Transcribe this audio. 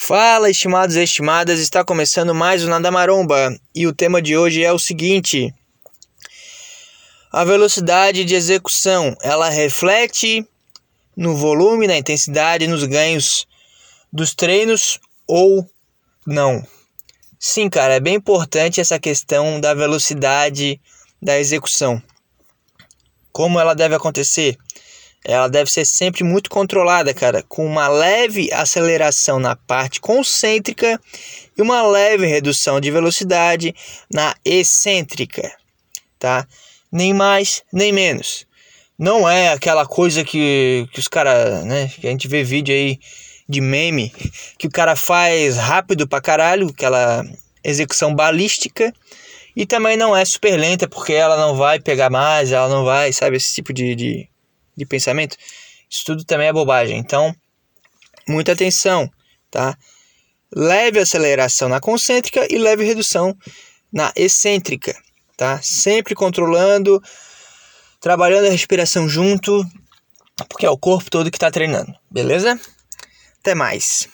Fala, estimados e estimadas, está começando mais o Nada Maromba e o tema de hoje é o seguinte: a velocidade de execução ela reflete no volume, na intensidade, nos ganhos dos treinos ou não? Sim, cara, é bem importante essa questão da velocidade da execução. Como ela deve acontecer? Ela deve ser sempre muito controlada, cara, com uma leve aceleração na parte concêntrica e uma leve redução de velocidade na excêntrica, tá? Nem mais, nem menos. Não é aquela coisa que, que os caras, né, que a gente vê vídeo aí de meme, que o cara faz rápido pra caralho, aquela execução balística, e também não é super lenta porque ela não vai pegar mais, ela não vai, sabe, esse tipo de, de de pensamento, isso tudo também é bobagem. Então, muita atenção, tá? Leve aceleração na concêntrica e leve redução na excêntrica, tá? Sempre controlando, trabalhando a respiração junto, porque é o corpo todo que está treinando, beleza? Até mais.